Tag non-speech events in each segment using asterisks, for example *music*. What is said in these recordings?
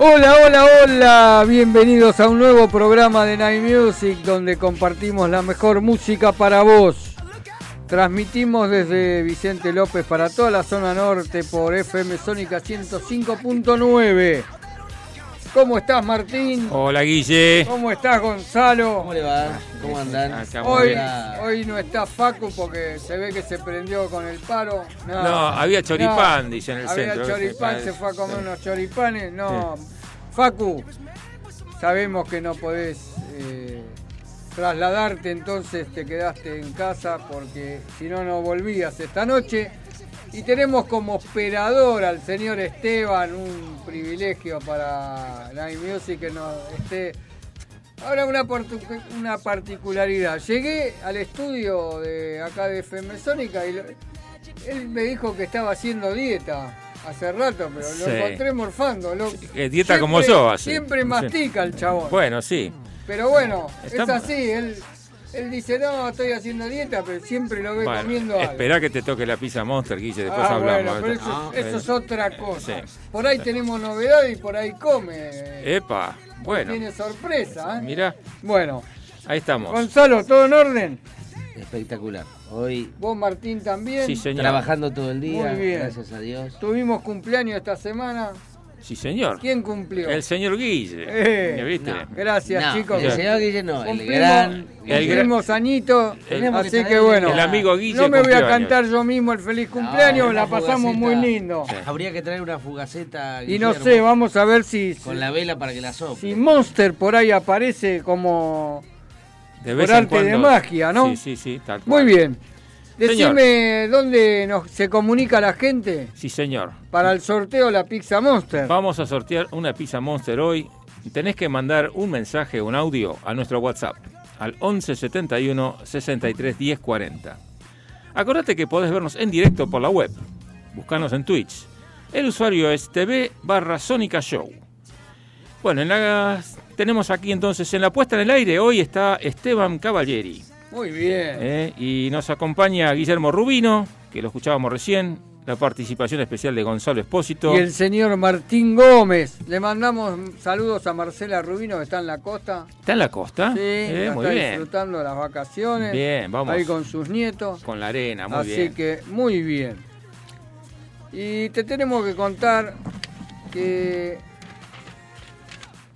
Hola, hola, hola, bienvenidos a un nuevo programa de Night Music donde compartimos la mejor música para vos. Transmitimos desde Vicente López para toda la zona norte por FM Sónica 105.9. ¿Cómo estás Martín? Hola Guille. ¿Cómo estás Gonzalo? ¿Cómo le va? ¿Cómo andan? Acá Hoy, hoy no está Facu porque se ve que se prendió con el paro. No, No, había choripán, no. dice en el había centro. choripán, se fue a comer unos choripanes. No, Facu, sabemos que no podés eh, trasladarte, entonces te quedaste en casa porque si no, no volvías esta noche. Y tenemos como operador al señor Esteban, un privilegio para Night Music que nos esté Ahora una, una particularidad. Llegué al estudio de acá de FM Sónica y él me dijo que estaba haciendo dieta hace rato, pero lo encontré morfando. lo- dieta como yo hace. Siempre mastica el chabón. Bueno, sí. Pero bueno, Está- es así. Él, él dice, no, estoy haciendo dieta, pero siempre lo ve Bueno, comiendo algo. espera que te toque la pizza Monster, Guille, después Ah, hablamos. bueno, pero eso, Ah, eso es otra cosa. Sí. Por ahí tenemos novedad y por ahí come. Epa, bueno. Tiene sorpresa. ¿eh? Mira, Bueno, ahí estamos. Gonzalo, ¿todo en orden? Espectacular. Hoy Vos, Martín, también. Sí, señor. trabajando todo el día, Muy bien. gracias a Dios. Tuvimos cumpleaños esta semana. Sí, señor. ¿Quién cumplió? El señor Guille. Eh, ¿Viste? no. Gracias, No, chicos. el señor Guille no, el gran... El Cumplimos añito, Tenemos que así que bueno. El amigo Guille No me voy a cantar años. yo mismo el feliz cumpleaños, No, la pasamos fugaceta. muy lindo. Sí. Habría que traer una fugaceta, Y no Guillermo, sé, vamos a ver si, Con la vela para que la sople. si Monster por ahí aparece como... De vez Por en arte de magia, ¿no? Sí, sí, sí, tal Muy cual. Señor. Decime dónde nos, se comunica la gente Sí, señor. para el sorteo de la Pizza Monster. Vamos a sortear una pizza Monster hoy. Tenés que mandar un mensaje, un audio a nuestro WhatsApp al 11 71 63 10 40. Acordate que podés vernos en directo por la web. Buscanos en Twitch. El usuario es TV barra Sónica Show. Bueno, en la- tenemos aquí entonces en la puesta en el aire hoy está Esteban Cavalieri. Muy bien. ¿eh? y nos acompaña Guillermo Rubino, que lo escuchábamos recién. La participación especial de Gonzalo Espósito. Y el señor Martín Gómez. Le mandamos saludos a Marcela Rubino que está en la costa. ¿Está en la costa? Sí, Eh, muy está bien. disfrutando de las vacaciones. Bien, vamos. Ahí con sus nietos. Con la arena, muy Así bien. que muy bien. Y te tenemos que contar que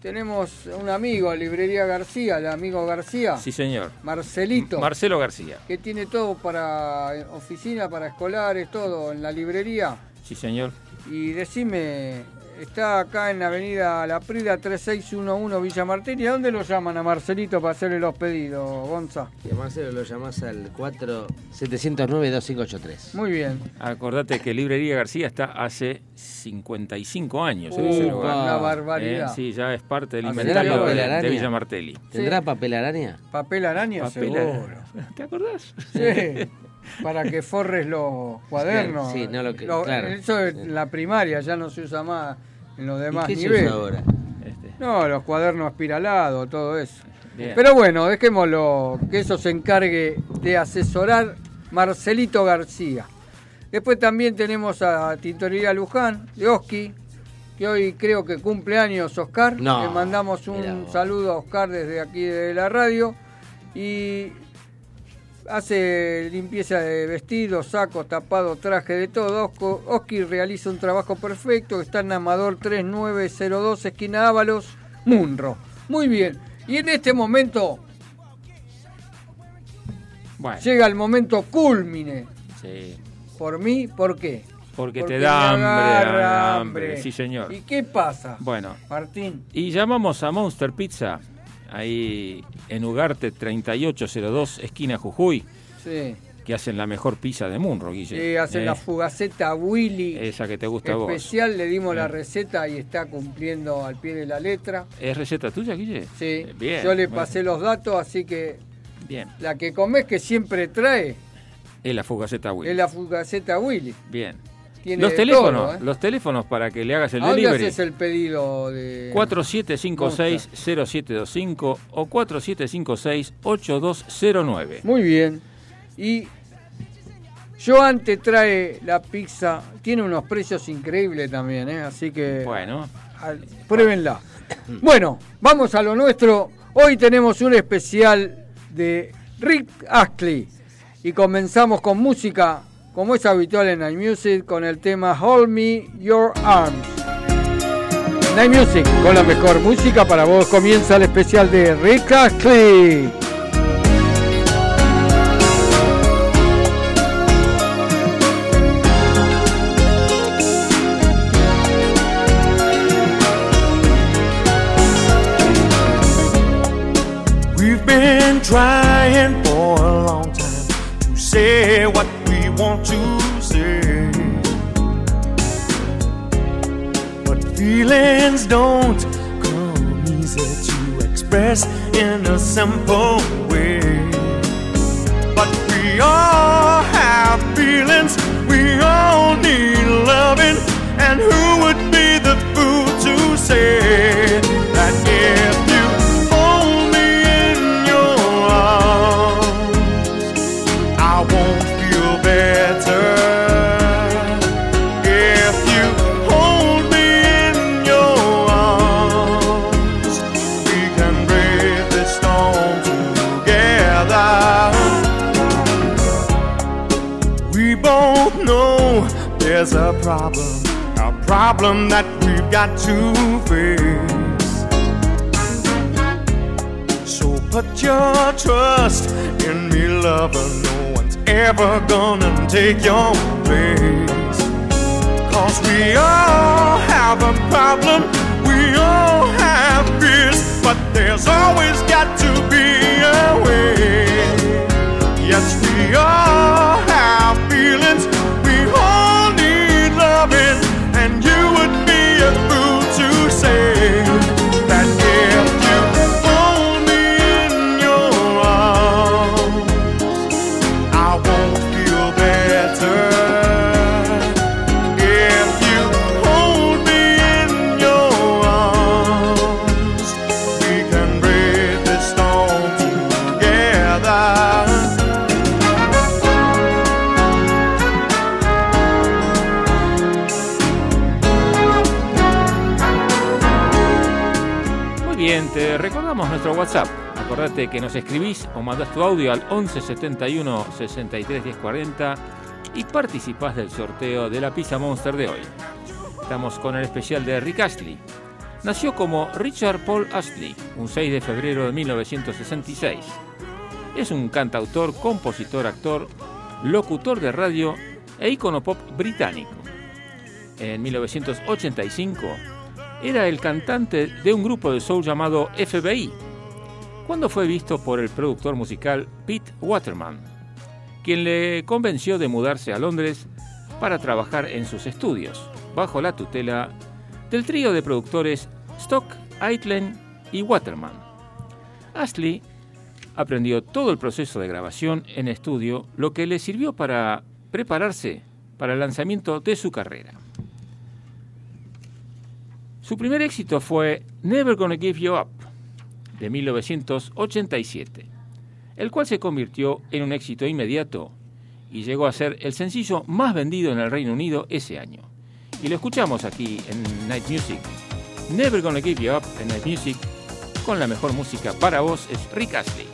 tenemos un amigo, Librería García, el amigo García, Sí, señor. Marcelito, Marcelo García. que tiene todo para eh, oficina, para escolares, todo en la librería. Sí, señor. Y decime, está acá en la avenida La Prida 3611 Villa Martín. ¿Y a dónde lo llaman a Marcelito para hacerle los pedidos, Gonza? Y a Marcelo lo llamás al 4 709 2583. Muy bien. Acordate que Librería García está hace 55 años en ese lugar. una Eh, barbaridad. sí, ya es parte del inventario de, de Villa Martelli. ¿Tendrá Sí. papel araña? Papel araña, Papel seguro. araña. ¿Te acordás? Sí, *laughs* para que forres los cuadernos. Sí, no lo que- Lo- claro. Eso es la primaria, ya no se usa más en los demás ¿Y qué se niveles. usa ahora? Este, No, los cuadernos espiralados, todo eso. bien. Pero bueno, dejémoslo, que eso se encargue de asesorar Marcelito García. Después también tenemos a Tintorería Luján, de Oski, que hoy creo que cumple años Oscar. No, Le mandamos un saludo a Oscar desde aquí de la radio. Y hace limpieza de vestidos, sacos, tapados, traje de todo. Osco- Oski realiza un trabajo perfecto. Está en Amador 3902, esquina Ábalos, Munro. Muy bien. Y en este momento Bueno, llega el momento culmine. sí. Por mí, ¿por qué? Porque, Porque te da hambre, hambre. hambre. Sí, señor. ¿Y qué pasa? Bueno, Martín. y llamamos a Monster Pizza, ahí en Ugarte 3802, esquina Jujuy. Sí. que hacen la mejor pizza de Munro, Guille. Sí, hacen Eh, la fugaceta Willy. Esa que te gusta a vos. Especial, le dimos la Eh. receta y está cumpliendo al pie de la letra. ¿Es receta tuya, Guille? Sí, Eh, Bien. yo le bueno, pasé los datos, así que Bien. la que comés que siempre trae Es la fugaceta Willy. es la fugaceta Willy. Bien. Tiene Los teléfonos, todo, ¿eh? los teléfonos para que le hagas el ¿A dónde delivery. haces el pedido de 4756-0725 o 4756-8209. Muy bien. Y Joan te trae la pizza, tiene unos precios increíbles también, ¿eh? así que Bueno, al- pruébenla. *coughs* Bueno, vamos a lo nuestro. Hoy tenemos un especial de Rick Astley y comenzamos con música, como es habitual en Night con el tema Hold Me Your Arms. Night con la mejor música para vos, comienza el especial de Rick Astley. We've been trying for a long time to say what want to say. But feelings don't come easy to express in a simple way. But we all have feelings, we all need loving. And who would be the fool to say problem, a problem that we've got to face. So put your trust in me, lover. No one's ever gonna take your place. Cause we all have a problem, we all have fears, but there's always got to be a way. Yes, we all have feelings, WhatsApp. Acordate que nos escribís o mandás tu audio al 11 71 63 10 40 y participás del sorteo de la Pizza Monster de hoy. Estamos con el especial de Rick Astley. Nació como Richard Paul Astley un 6 de febrero de 1966. Es un cantautor, compositor, actor, locutor de radio e ícono pop británico. En 1985 era el cantante de un grupo de soul llamado FBI, cuando fue visto por el productor musical Pete Waterman, quien le convenció de mudarse a Londres para trabajar en sus estudios, bajo la tutela del trío de productores Stock, Aitken y Waterman. Astley aprendió todo el proceso de grabación en estudio, lo que le sirvió para prepararse para el lanzamiento de su carrera. Su primer éxito fue Never Gonna Give You Up, de 1987, el cual se convirtió en un éxito inmediato y llegó a ser el sencillo más vendido en el Reino Unido ese año. Y lo escuchamos aquí en Night Music. Never Gonna Give You Up en Night Music, con la mejor música para vos, es Rick Astley.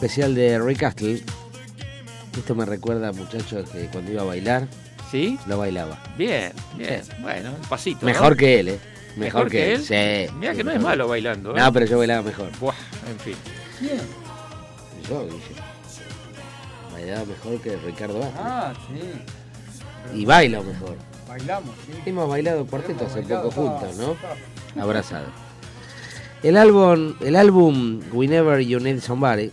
Especial de Rick Astley. Esto me recuerda, muchachos, que cuando iba a bailar, ¿Sí? lo bailaba. Bien, bien. Bueno, un pasito. ¿no? Mejor que él, ¿eh? ¿Mejor que él? Sí. Mira sí, que no es malo bailando. ¿eh? No, pero yo bailaba mejor. Buah, en fin. Bien. Yo, Guille. Bailaba mejor que Ricardo Astley. Ah, sí. Y bailo mejor. Bailamos, sí. Hemos bailado cuarteto hace bailado, poco juntos, ¿no? Abrazado. El álbum, el álbum Whenever You Need Somebody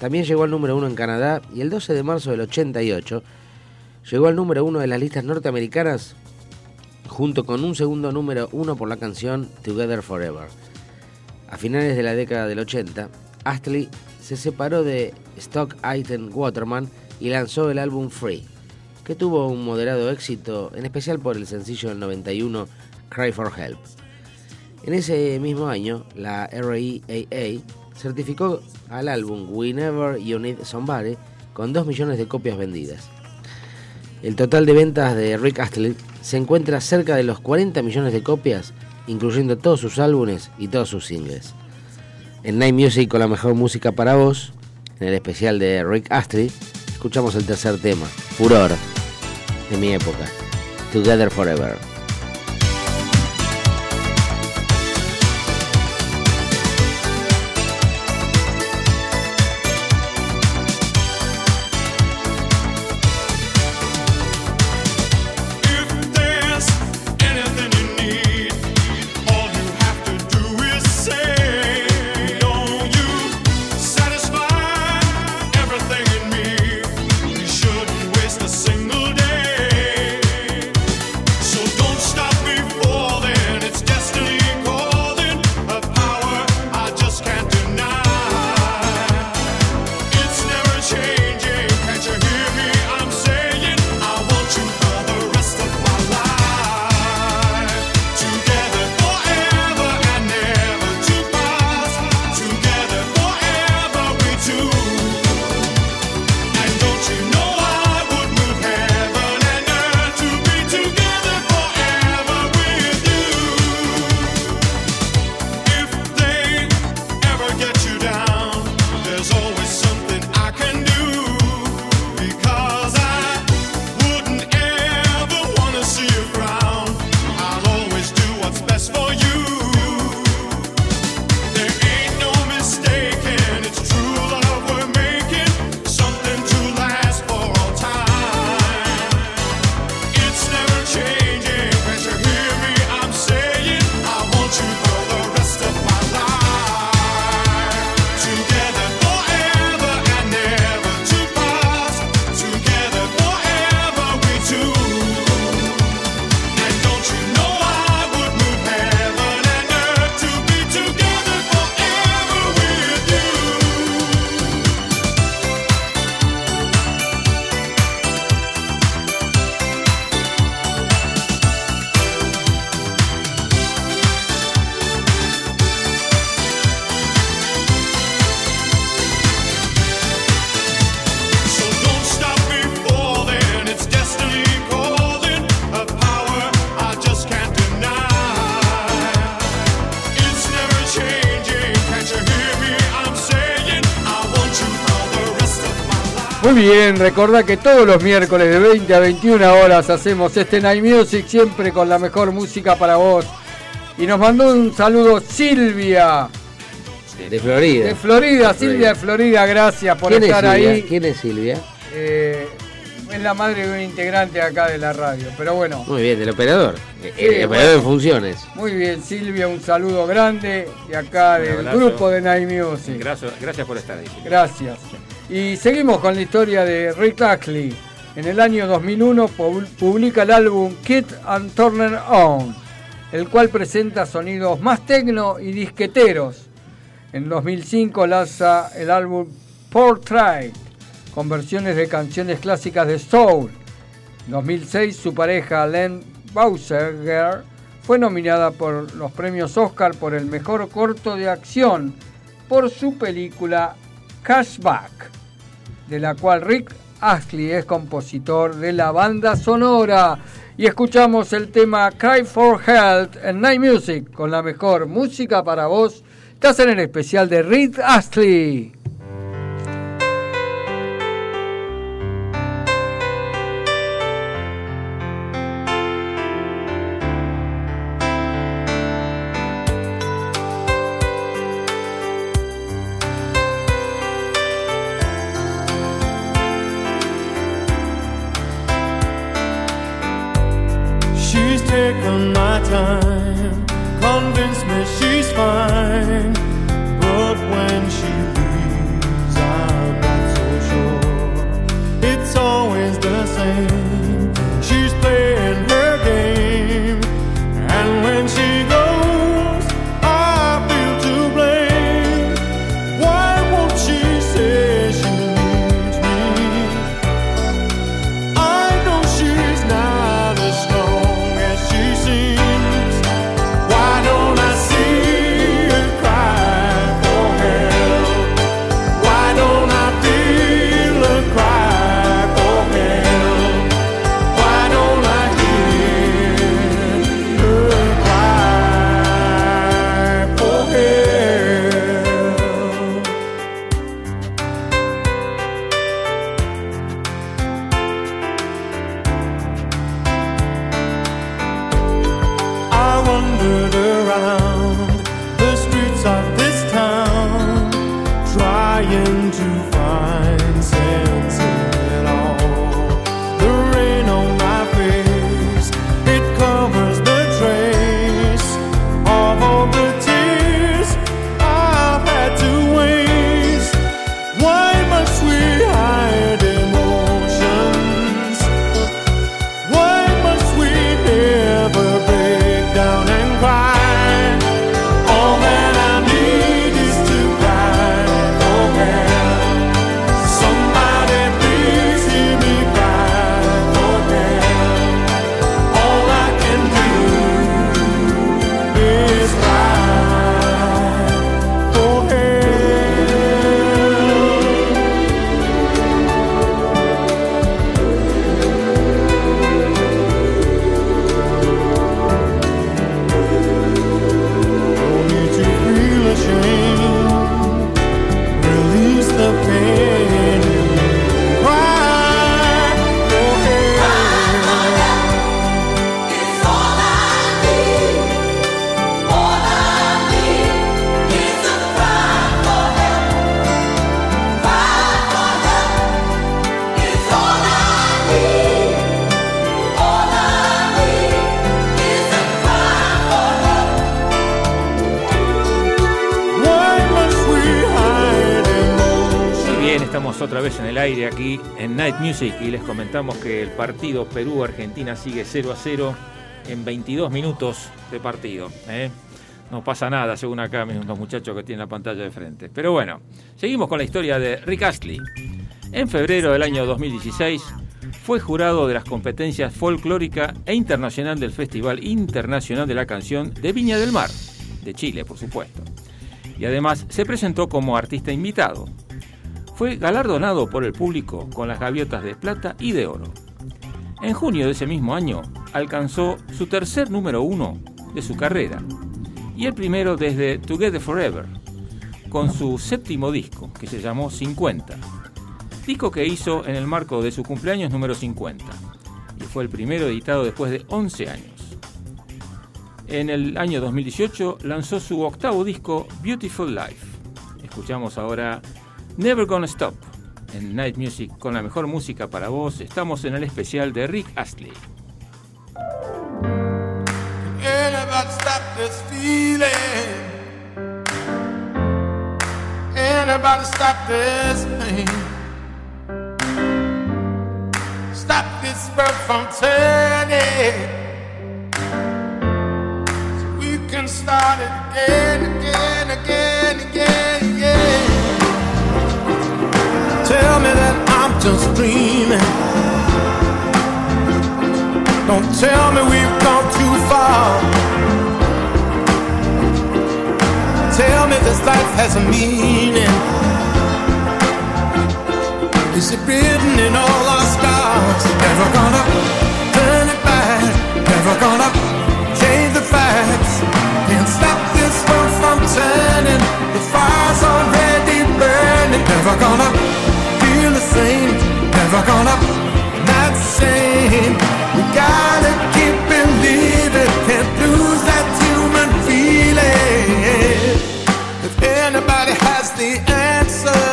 también llegó al número uno en Canadá y el 12 de marzo del 88 llegó al número uno de las listas norteamericanas junto con un segundo número uno por la canción Together Forever. A finales de la década del 80, Astley se separó de Stock Item Waterman y lanzó el álbum Free, que tuvo un moderado éxito, en especial por el sencillo del 91 Cry for Help. En ese mismo año, la RIAA certificó al álbum Whenever You Need Somebody con 2 millones de copias vendidas. El total de ventas de Rick Astley se encuentra cerca de los 40 millones de copias, incluyendo todos sus álbumes y todos sus singles. En Night Music con la mejor música para vos, en el especial de Rick Astley, escuchamos el tercer tema, Furor, de mi época, Together Forever. Bien, recordá que todos los miércoles de 20 a 21 horas hacemos este Night Music siempre con la mejor música para vos. Y nos mandó un saludo Silvia De Florida. de Florida, Silvia de Florida, gracias por ¿Quién es estar ahí. ¿Quién es Silvia? Eh, es la madre de un integrante acá de la radio, pero bueno, Muy bien, del operador. El operador bueno. en funciones. muy bien Silvia, un saludo grande de acá Un del abrazo. grupo de Night Music. Gracias, gracias por estar ahí. Gracias. Y seguimos con la historia de Rick Astley. En el año 2001 pu- publica el álbum Kid and Turner On, el cual presenta sonidos más tecno y disqueteros. En 2005 lanza el álbum Portrait, con versiones de canciones clásicas de soul. En 2006 su pareja Len Bauser fue nominada por los premios Oscar por el mejor corto de acción por su película Cashback, de la cual Rick Astley es compositor de la banda sonora. Y escuchamos el tema Cry for Help en Night Music con la mejor música para vos. Estás en el especial de Rick Astley. Aire aquí en Night Music y les comentamos que el partido Perú-Argentina sigue 0 a 0 en 22 minutos de partido. ¿eh? No pasa nada, según acá los muchachos que tienen la pantalla de frente. Pero bueno, seguimos con la historia de Rick Astley. En febrero del año 2016 fue jurado de las competencias folclórica e internacional del Festival Internacional de la Canción de Viña del Mar, de Chile, por supuesto. Y además se presentó como artista invitado. Fue galardonado por el público con las gaviotas de plata y de oro. En junio de ese mismo año alcanzó su tercer número uno de su carrera y el primero desde Together Forever, con su séptimo disco que se llamó 50, disco que hizo en el marco de su cumpleaños número 50 y fue el primero editado después de 11 años. En el año 2018 lanzó su octavo disco Beautiful Life. Escuchamos ahora Never Gonna Stop en Night Music con la mejor música para vos. Estamos en el especial de Rick Astley. Anybody stop this pain? Stop this world from turning. So we can start it again, again, just dreaming. Don't tell me we've gone too far. Tell me this life has a meaning. Is it written in all our scars? Never gonna turn it back. Never gonna change the facts. Can't stop this world from turning. The fire's already burning. Never gonna same. Never gonna not same. We gotta keep believing. Can't lose that human feeling. If anybody has the answer,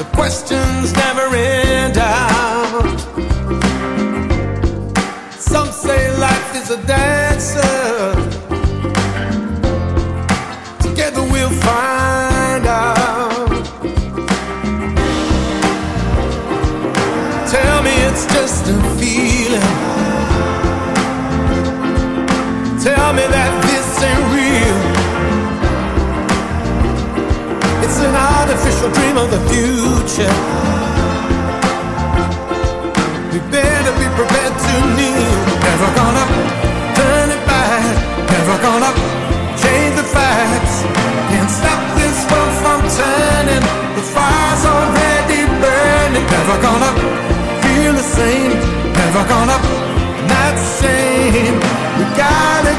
the questions never end out. Some say life is a dancer. Tell me that this ain't real. It's an artificial dream of the future. We better be prepared to kneel. Never gonna turn it back. Never gonna change the facts. Can't stop this world from turning. The fire's already burning. Never gonna feel the same. Never gonna not the same. We gotta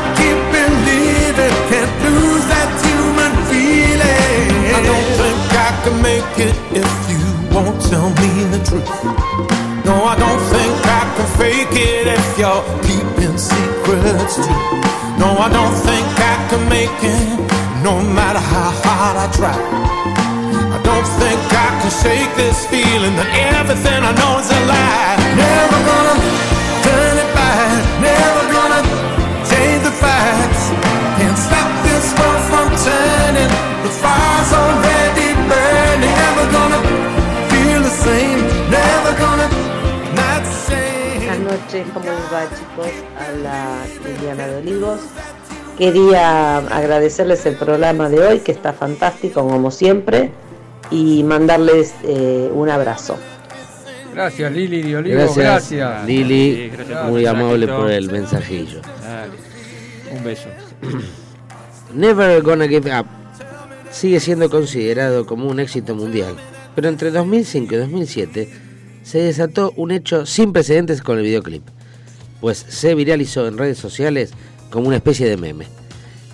make it if you won't tell me the truth. No, I don't think I can fake it if you're keeping secrets too. No, I don't think I can make it, no matter how hard I try. I don't think I can shake this feeling that everything I know is a lie. Never gonna Noches, ¿cómo les va chicos? Habla Liliana de Olivos. Quería agradecerles el programa de hoy, que está fantástico como siempre, y mandarles eh, un abrazo. Gracias Lili de Olivos, Gracias, gracias. Lili, Sí, gracias muy amable por el mensajillo. Dale. Un beso. *clears throat* Never Gonna Give Up sigue siendo considerado como un éxito mundial, pero entre 2005 y 2007 se desató un hecho sin precedentes con el videoclip, pues se viralizó en redes sociales como una especie de meme.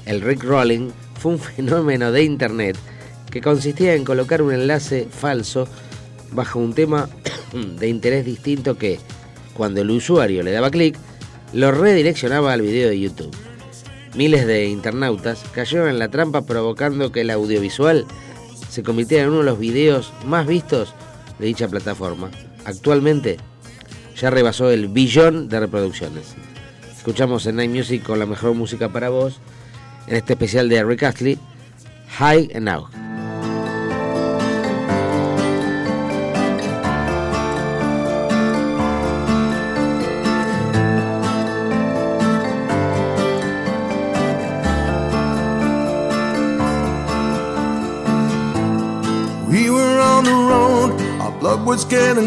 El Rick Rolling fue un *laughs* fenómeno de internet que consistía en colocar un enlace falso bajo un tema *coughs* de interés distinto que, cuando el usuario le daba clic, lo redireccionaba al video de YouTube. Miles de internautas cayeron en la trampa provocando que el audiovisual se convirtiera en uno de los videos más vistos de dicha plataforma. Actualmente ya rebasó el billón de reproducciones. Escuchamos en Night Music con la mejor música para vos, en este especial de Rick Astley, High and Now.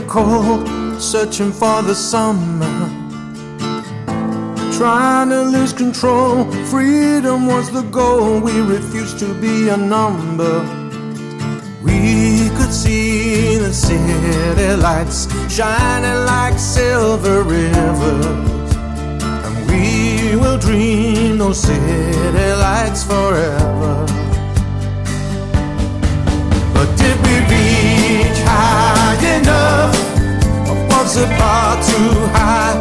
Cold, searching for the summer. Trying to lose control, freedom was the goal. We refused to be a number. We could see the city lights shining like silver rivers. And we will dream those city lights forever. But did we enough? Or was the bar too high?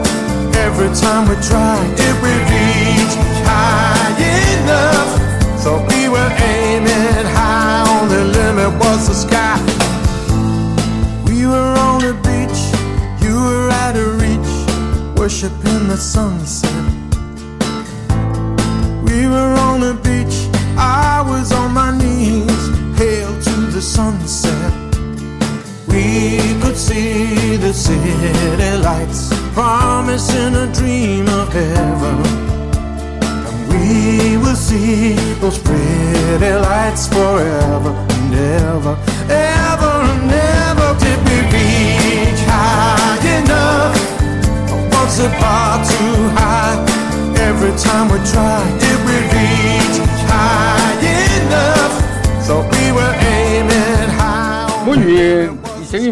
Every time we tried, did we reach high enough? Thought we were aiming high, only limit was the sky. We were on the beach, you were out of reach, worshiping the sunset. We were on the beach, I was on my knees, hail to the sunset. We could see the city lights, promising a dream of heaven. And we will see those pretty lights forever and ever,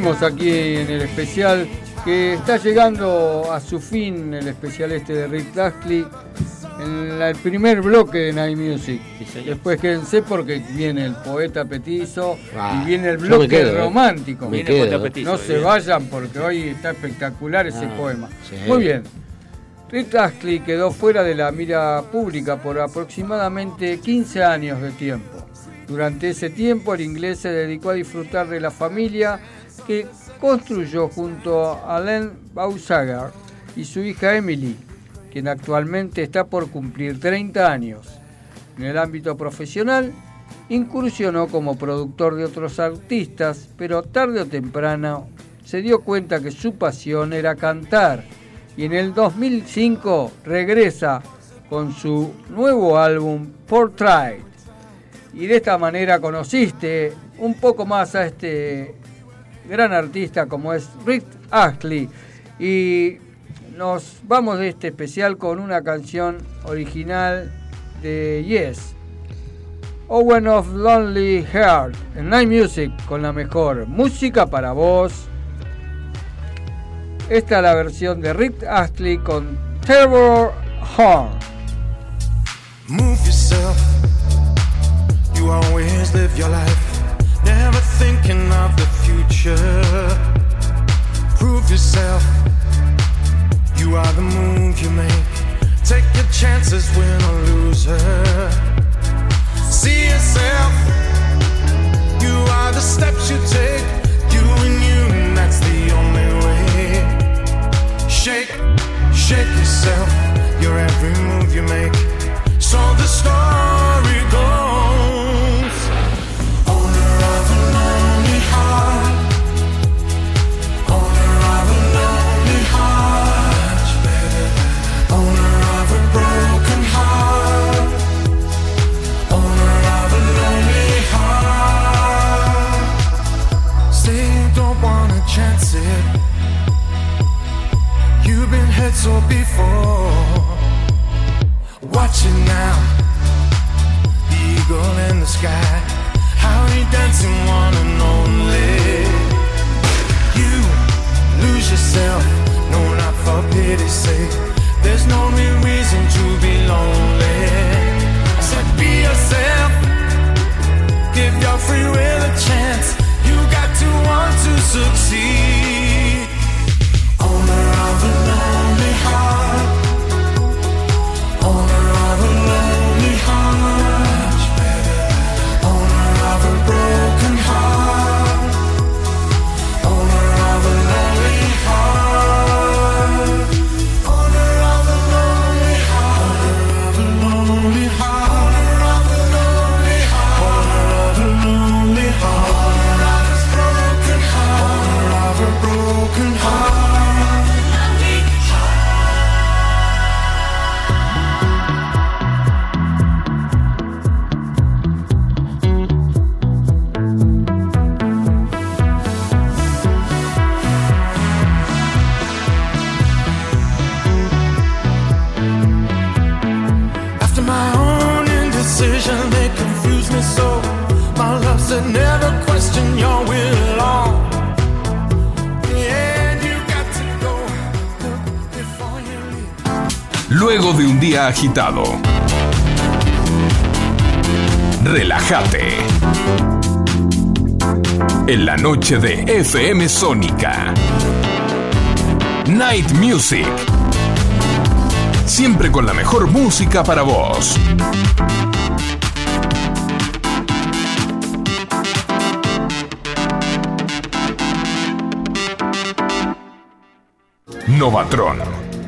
aquí en el especial que está llegando a su fin, el especial este de Rick Astley, en la- el primer bloque de Night Music. Sí. Después quédense porque viene el poeta petizo Ah, y viene el bloque quedo, eh. romántico. Me Viene quedo. Poeta Petizo, No se bien. vayan porque hoy está espectacular ese Ah, poema. sí. Muy bien. Rick Astley quedó fuera de la mira pública por aproximadamente 15 años de tiempo. Durante ese tiempo el inglés se dedicó a disfrutar de la familia que construyó junto a Len Bausager y su hija Emily, quien actualmente está por cumplir 30 años. En el ámbito profesional, incursionó como productor de otros artistas, pero tarde o temprano se dio cuenta que su pasión era cantar y en el 2005 regresa con su nuevo álbum Portrait. Y de esta manera conociste un poco más a este gran artista como es Rick Astley. Y nos vamos de este especial con una canción original de Yes. Owen of Lonely Heart en Night Music con la mejor música para vos. Esta es la versión de Rick Astley con Terror Heart. Move yourself. You always live your life, never thinking of the future. Agitado, relájate. En la noche de FM Sónica. Night Music. Siempre con la mejor música para vos. Novatron.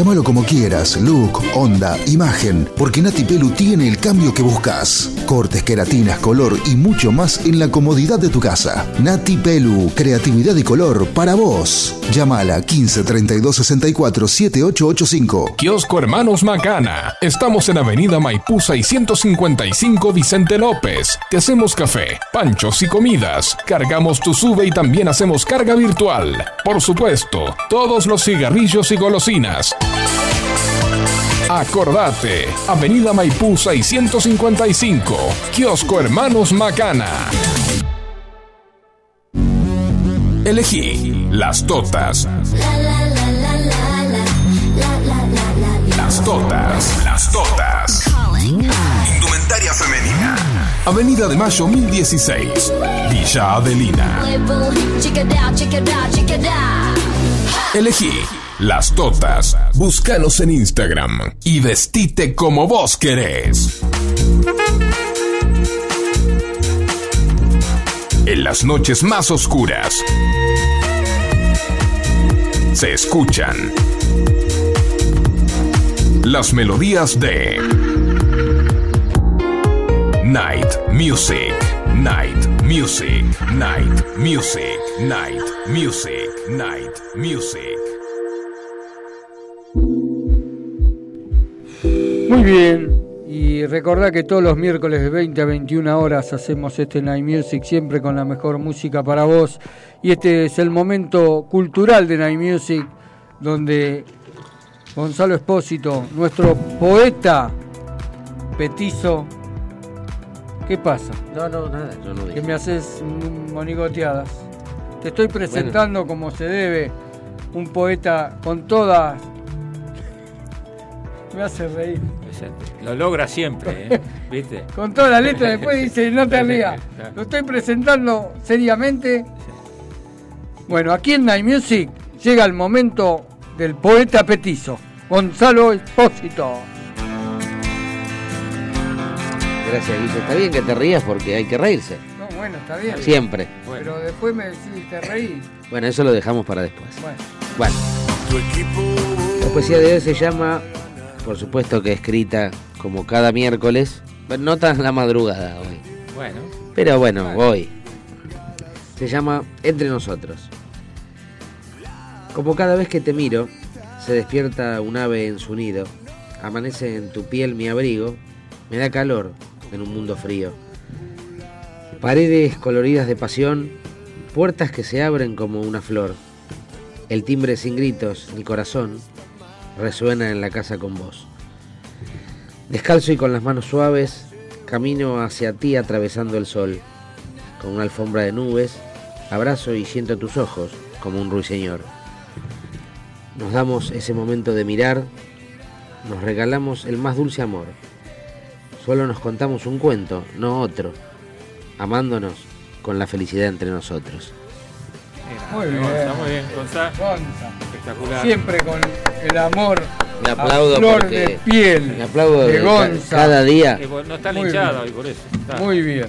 Llámalo como quieras, look, onda, imagen, porque Nati Pelu tiene el cambio que buscas. Cortes, queratinas, color y mucho más en la comodidad de tu casa. Nati Pelu, creatividad y color para vos. Llámala 15 32 64 7885. Kiosco Hermanos Macana. Estamos en Avenida Maipú 655 Vicente López. Te hacemos café, panchos y comidas. Cargamos tu sube y también hacemos carga virtual. Por supuesto, todos los cigarrillos y golosinas. Acordate, Avenida Maipú 655, Kiosco Hermanos Macana. Elegí las totas, las Totas. Las Totas. Indumentaria femenina. Avenida de Mayo 1016. Villa Adelina. Elegí Las Totas. Búscanos en Instagram y vestite como vos querés. En las noches más oscuras se escuchan las melodías de Night Music, Night Music, Night Music, Night Music, Night Music. Muy bien. Y recordá que todos los miércoles de 20 a 21 horas hacemos este Night Music siempre con la mejor música para vos. Y este es el momento cultural de Night Music donde Gonzalo Espósito, nuestro poeta petizo, ¿qué pasa? No, no, nada, yo no Que me haces monigoteadas. Te estoy presentando como se debe, un poeta con todas... Me hace reír. Lo logra siempre, ¿eh? *laughs* ¿viste? Con toda la letra después dice, no te *laughs* rías. Lo estoy presentando seriamente. Bueno, aquí en Night Music llega el momento del poeta petizo, Gonzalo Espósito. Gracias, Guille. Está bien que te rías porque hay que reírse. No, bueno, está bien. Siempre. Pero después me decís, te reí. Bueno, eso lo dejamos para después. Bueno, Bueno, la poesía de hoy se llama, por supuesto que escrita como cada miércoles, no tan la madrugada hoy. Bueno, Pero bueno, hoy. Se llama Entre nosotros. Como cada vez que te miro, se despierta un ave en su nido, amanece en tu piel mi abrigo, me da calor en un mundo frío. Paredes coloridas de pasión, puertas que se abren como una flor. El timbre sin gritos ni corazón resuena en la casa con vos. Descalzo y con las manos suaves, camino hacia ti atravesando el sol. Con una alfombra de nubes, abrazo y siento tus ojos como un ruiseñor. Nos damos ese momento de mirar, nos regalamos el más dulce amor. Solo nos contamos un cuento, no otro, amándonos con la felicidad entre nosotros. muy bien. Gonza, muy bien, Gonza. Espectacular. Siempre con el amor Le aplaudo a flor porque- de piel Le aplaudo de Gonza. cada día. Eh, no está Muy linchado bien. hoy por eso. Está. Muy bien.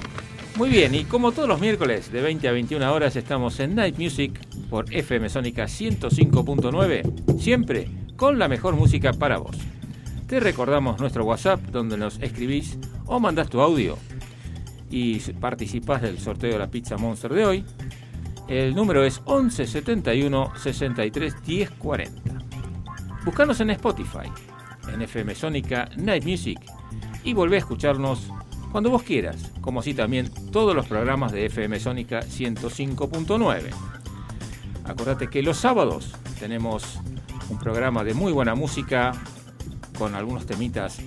Muy bien, y como todos los miércoles de 20 a 21 horas estamos en Night Music por FM Sónica 105.9, siempre con la mejor música para vos. Te recordamos nuestro WhatsApp donde nos escribís o mandás tu audio y participás del sorteo de la Pizza Monster de hoy. El número es 11 71 63 10 40. Buscanos en Spotify, en FM Sónica Night Music y volvé a escucharnos cuando vos quieras, como así también todos los programas de FM Sónica 105.9. Acordate que los sábados tenemos un programa de muy buena música con algunos temitas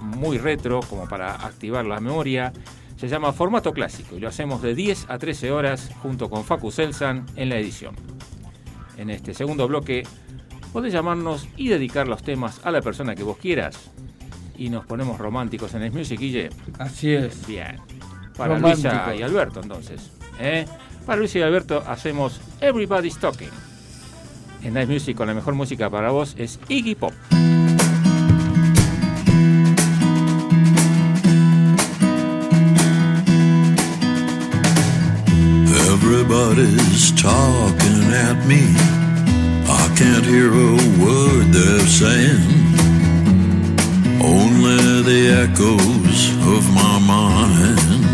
muy retro como para activar la memoria. Se llama Formato Clásico y lo hacemos de 10 a 13 horas junto con Facu Selsan en la edición. En este segundo bloque podés llamarnos y dedicar los temas a la persona que vos quieras. Y nos ponemos románticos en el Music, Guille. Así es. Bien. Para Romántico. Luisa y Alberto, entonces. ¿eh? Para Luisa y Alberto hacemos Everybody's Talking. En Night Music con la mejor música para vos es Iggy Pop. Everybody's talking at me. I can't hear a word they're saying. Only the echoes of my mind.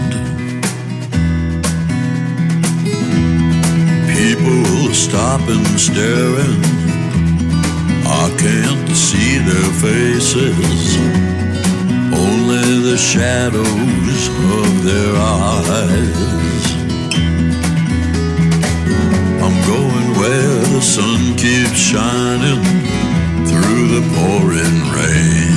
People stop and staring. I can't see their faces. Only the shadows of their eyes. Shining through the pouring rain.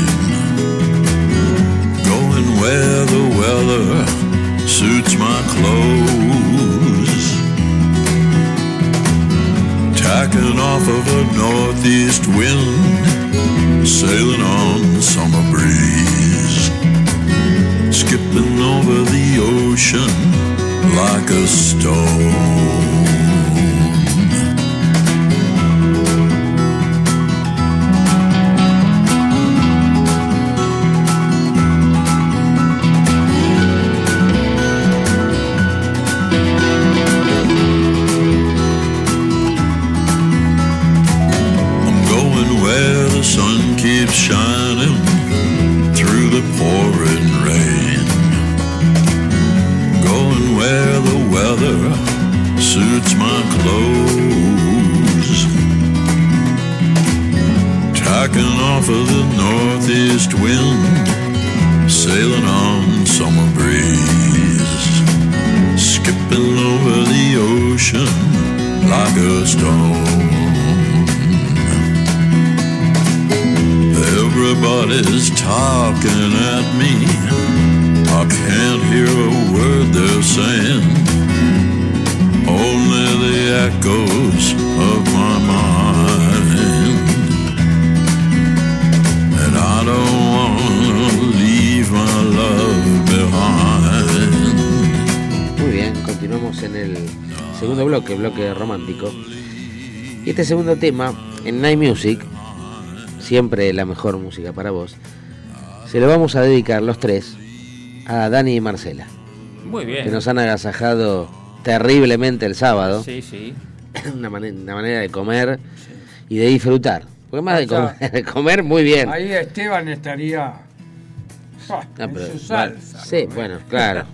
Romántico. Y este segundo tema, en Night Music, siempre la mejor música para vos, se lo vamos a dedicar los tres a Dani y Marcela, Muy bien. que nos han agasajado terriblemente el sábado. Sí, sí. *coughs* Una, mane- una manera de comer y de disfrutar. Porque más de O sea, comer, *laughs* de comer muy bien. Ahí Esteban estaría ah, en su salsa. Sí, bueno, claro.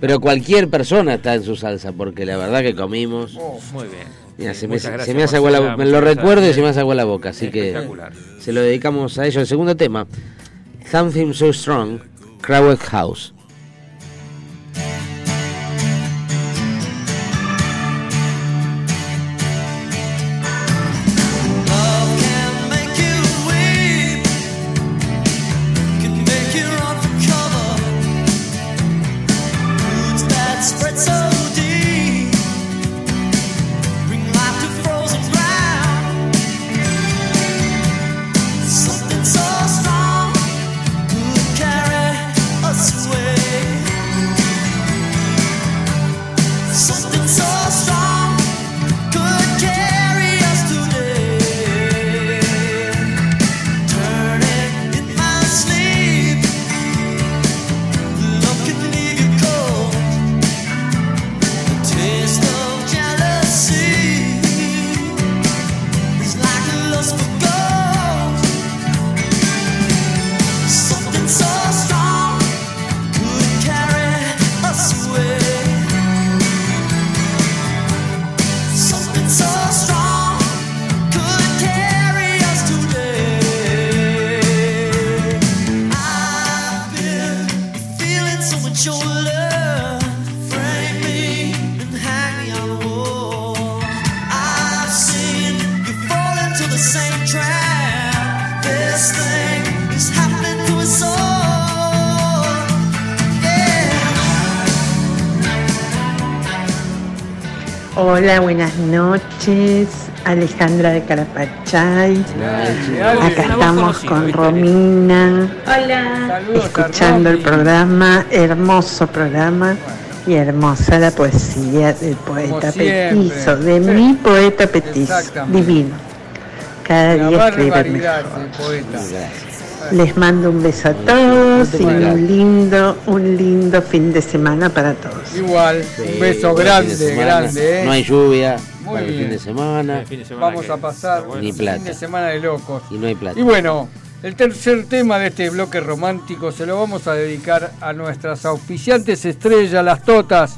Pero cualquier persona está en su salsa, porque la verdad que comimos. Oh, Muy bien. Mira, Sí, se me, se me hace agua la Marcela, me lo recuerdo y se me hace agua la boca, así que se lo dedicamos a ellos. El segundo tema, Something So Strong, Crowded House. Something so Hola, buenas noches. Alejandra de Carapachay. Acá estamos con Romina. Hola. Escuchando el programa, hermoso programa y hermosa la poesía del poeta. Petizo, de mi poeta Petizo. Divino. Cada día escribe mejor. Les mando un beso a todos y un lindo, un lindo fin de semana para todos. Igual, Sí, un beso grande, semana. grande, ¿eh? No hay lluvia Muy para el bien. fin de semana El fin de semana Vamos a pasar un fin de semana de locos. y no hay plata. Y bueno, el tercer tema de este bloque romántico se lo vamos a dedicar a nuestras auspiciantes estrellas, las totas,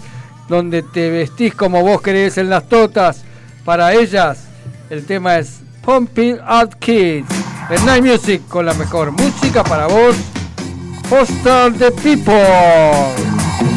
donde te vestís como vos querés en las totas. Para ellas, el tema es Pumping Out Kids. Night Music con la mejor música para vos. Foster the People.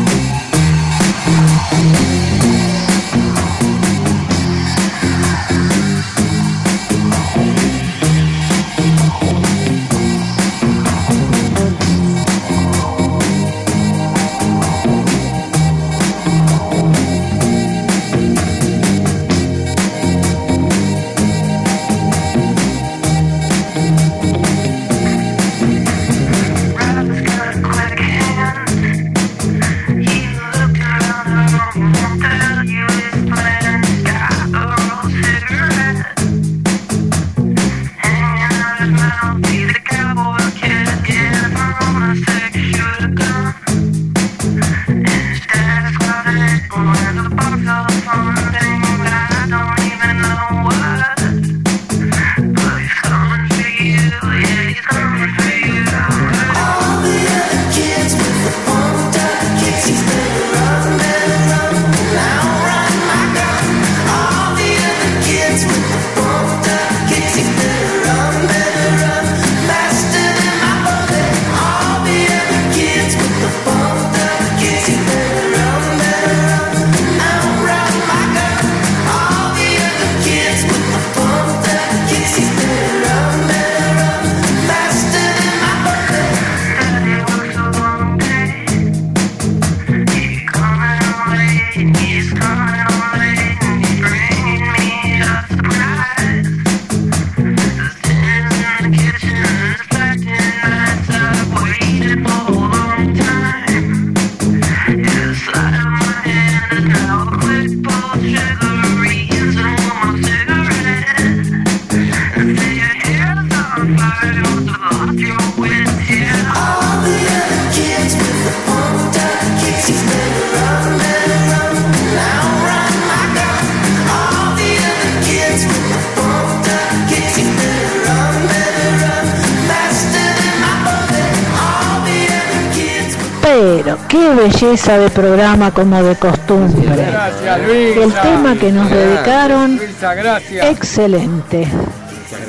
Pero qué belleza de programa como de costumbre. Gracias, Luisa. El tema que nos dedicaron, Luisa, gracias. excelente.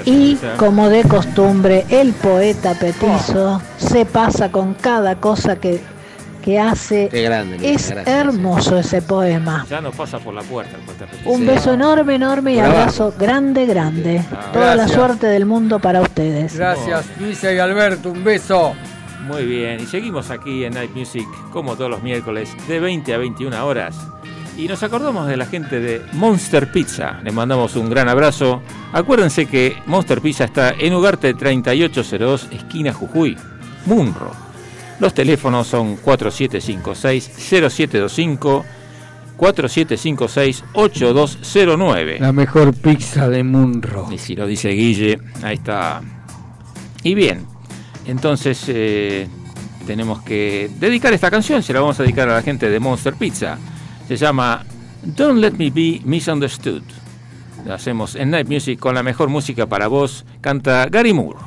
Y como de costumbre, el poeta petizo se pasa con cada cosa que, que hace. Qué grande. Luisa, Es gracias. hermoso ese poema. Ya nos pasa por la puerta el poeta Petit. Un Sí. beso enorme, enorme y abrazo grande, grande. Toda la suerte del mundo para ustedes. Gracias, Luisa y Alberto, un beso. Muy bien, y seguimos aquí en Night Music como todos los miércoles de 20 a 21 horas. Y nos acordamos de la gente de Monster Pizza. Les mandamos un gran abrazo. Acuérdense que Monster Pizza está en Ugarte 3802, esquina Jujuy, Munro. Los teléfonos son 4756-0725, 4756-8209. La mejor pizza de Munro. Y si lo dice Guille, ahí está. Y bien, entonces eh, tenemos que dedicar esta canción, se la vamos a dedicar a la gente de Monster Pizza. Se llama Don't Let Me Be Misunderstood. Lo hacemos en Night Music con la mejor música para vos. Canta Gary Moore.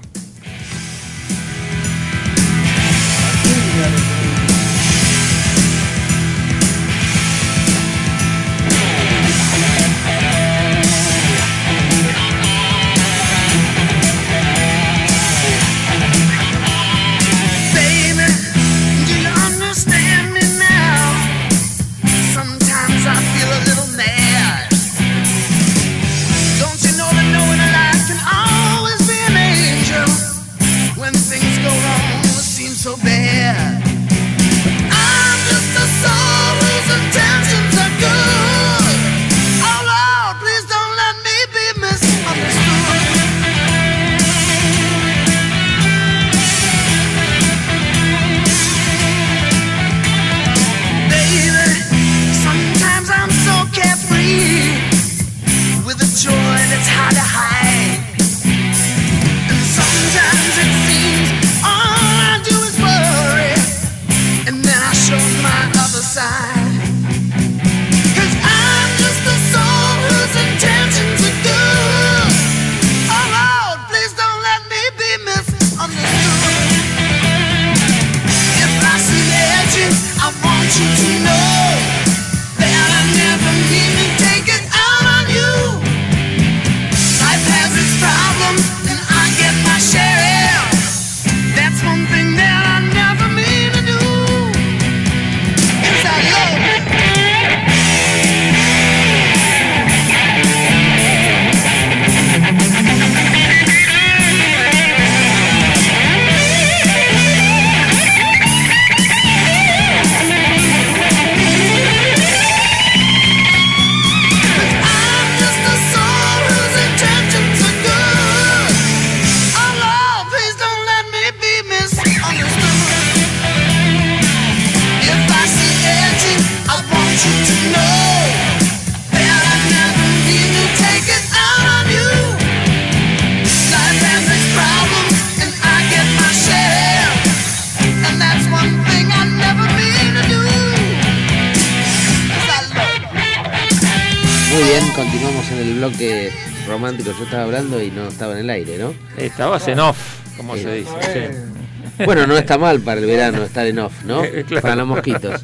Continuamos en el bloque romántico. Yo estaba hablando y no estaba en el aire, ¿no? Estabas en off, como Sí. se dice. sí. Bueno, no está mal para el verano estar en off, ¿no? *laughs* Eh, claro. Para los mosquitos.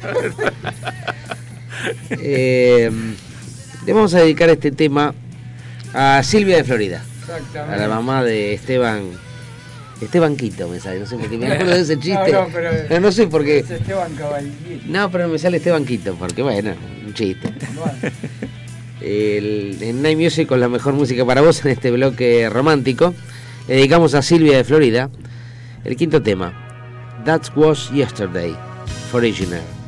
Eh, le vamos a dedicar este tema a Silvia de Florida, Exactamente. a la mamá de Esteban. Esteban Quito me sale, no sé por qué me *laughs* acuerdo de ese chiste. No, no, pero- Pero no sé por qué. Es Esteban Caballini. No, pero me sale Esteban Quito, porque bueno, un chiste. El, en Night Music con la mejor música para vos en este bloque romántico. Le dedicamos a Silvia de Florida el quinto tema, That Was Yesterday, Foreigner. Thought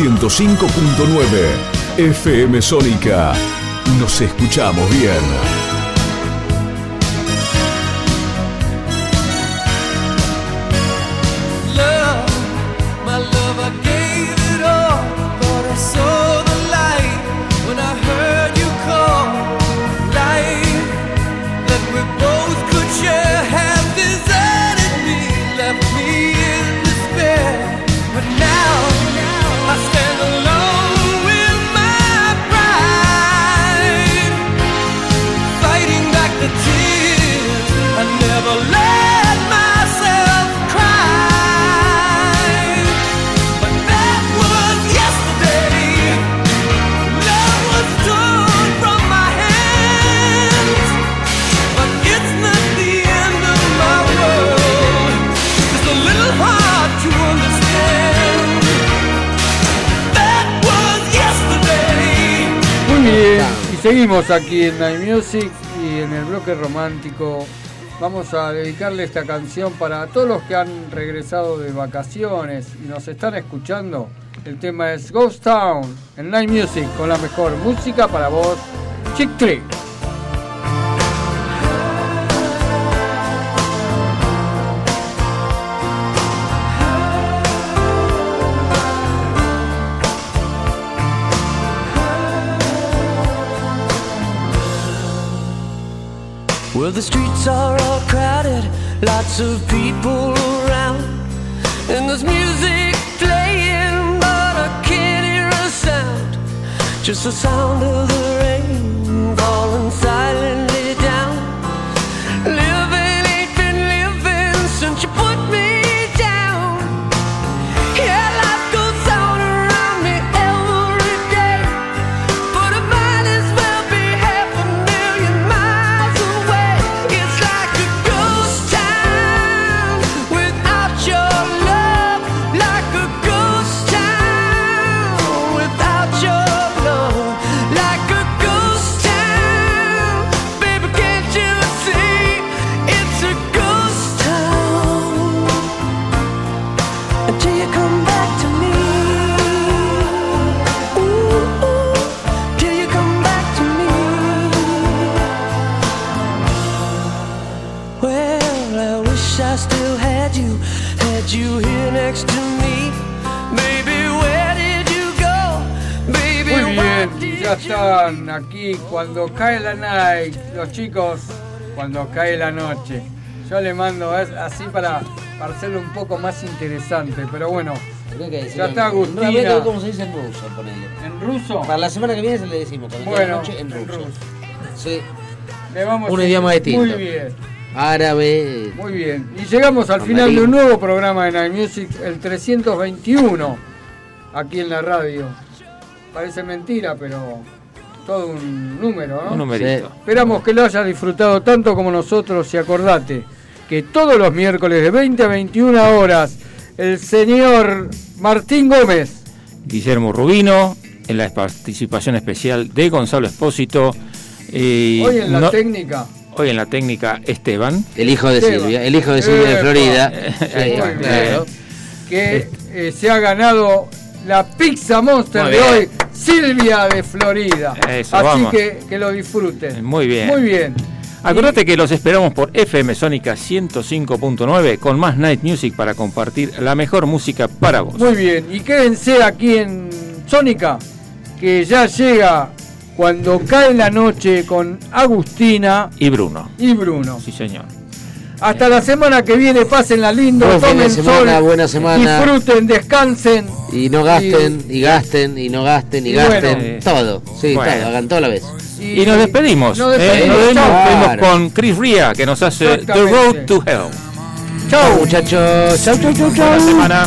105.9 FM Sónica. Nos escuchamos bien. Seguimos aquí en Night Music y en el bloque romántico. Vamos a dedicarle esta canción para todos los que han regresado de vacaciones y nos están escuchando. El tema es Ghost Town en Night Music con la mejor música para vos, Chick Trick. Well, the streets are all crowded, lots of people around, and there's music playing, but I can't hear a sound. Just the sound of the están aquí. Cuando cae la night, los chicos, cuando cae la noche. Yo le mando así para, para hacerlo un poco más interesante, pero bueno, ya está No, habría que ver Agustina. cómo se dice en ruso, ponele. ¿En ruso? Para la semana que viene se le decimos. cuando Bueno, noche, en en ruso. ruso. Sí. Le vamos Un a- idioma distinto. Muy bien, Árabe. muy bien. Y llegamos al final de un nuevo programa de Night Music, el 321, aquí en la radio. Parece mentira, pero todo un número, ¿no? Un numerito. Esperamos que lo hayas disfrutado tanto como nosotros y acordate que todos los miércoles de 20 a 21 horas el señor Martín Gómez Guillermo Rubino, en la participación especial de Gonzalo Espósito. y hoy en la no- técnica hoy en la técnica Esteban. El hijo de Esteban. Silvia. El hijo de Silvia de. Florida. Ahí está, Muy bien. claro. que eh, se ha ganado la Pizza Monster de hoy, Silvia de Florida. Eso, Así vamos. que que lo disfruten. Muy bien. Muy bien. Acordate que los esperamos por FM Sónica 105.9 con más Night Music para compartir la mejor música para vos. Muy bien. Y quédense aquí en Sónica, que ya llega cuando cae la noche con Agustina Y Bruno. y Bruno. Sí, señor. Hasta la semana que viene, pásenla lindo, Buen tomen semana, sol, buena semana. disfruten, descansen. Y no gasten, y, gasten, y no gasten, y, Y gasten. bueno. todo. Sí, Bueno. todo. Hagan todo a la vez. Y nos despedimos. Nos ¿eh? despedimos. Nos despedimos Claro. con Chris Ria, que nos hace The. Road to Hell. Chau, muchachos. Chau, chau, chau, chau. Buena semana.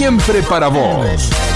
Siempre para vos.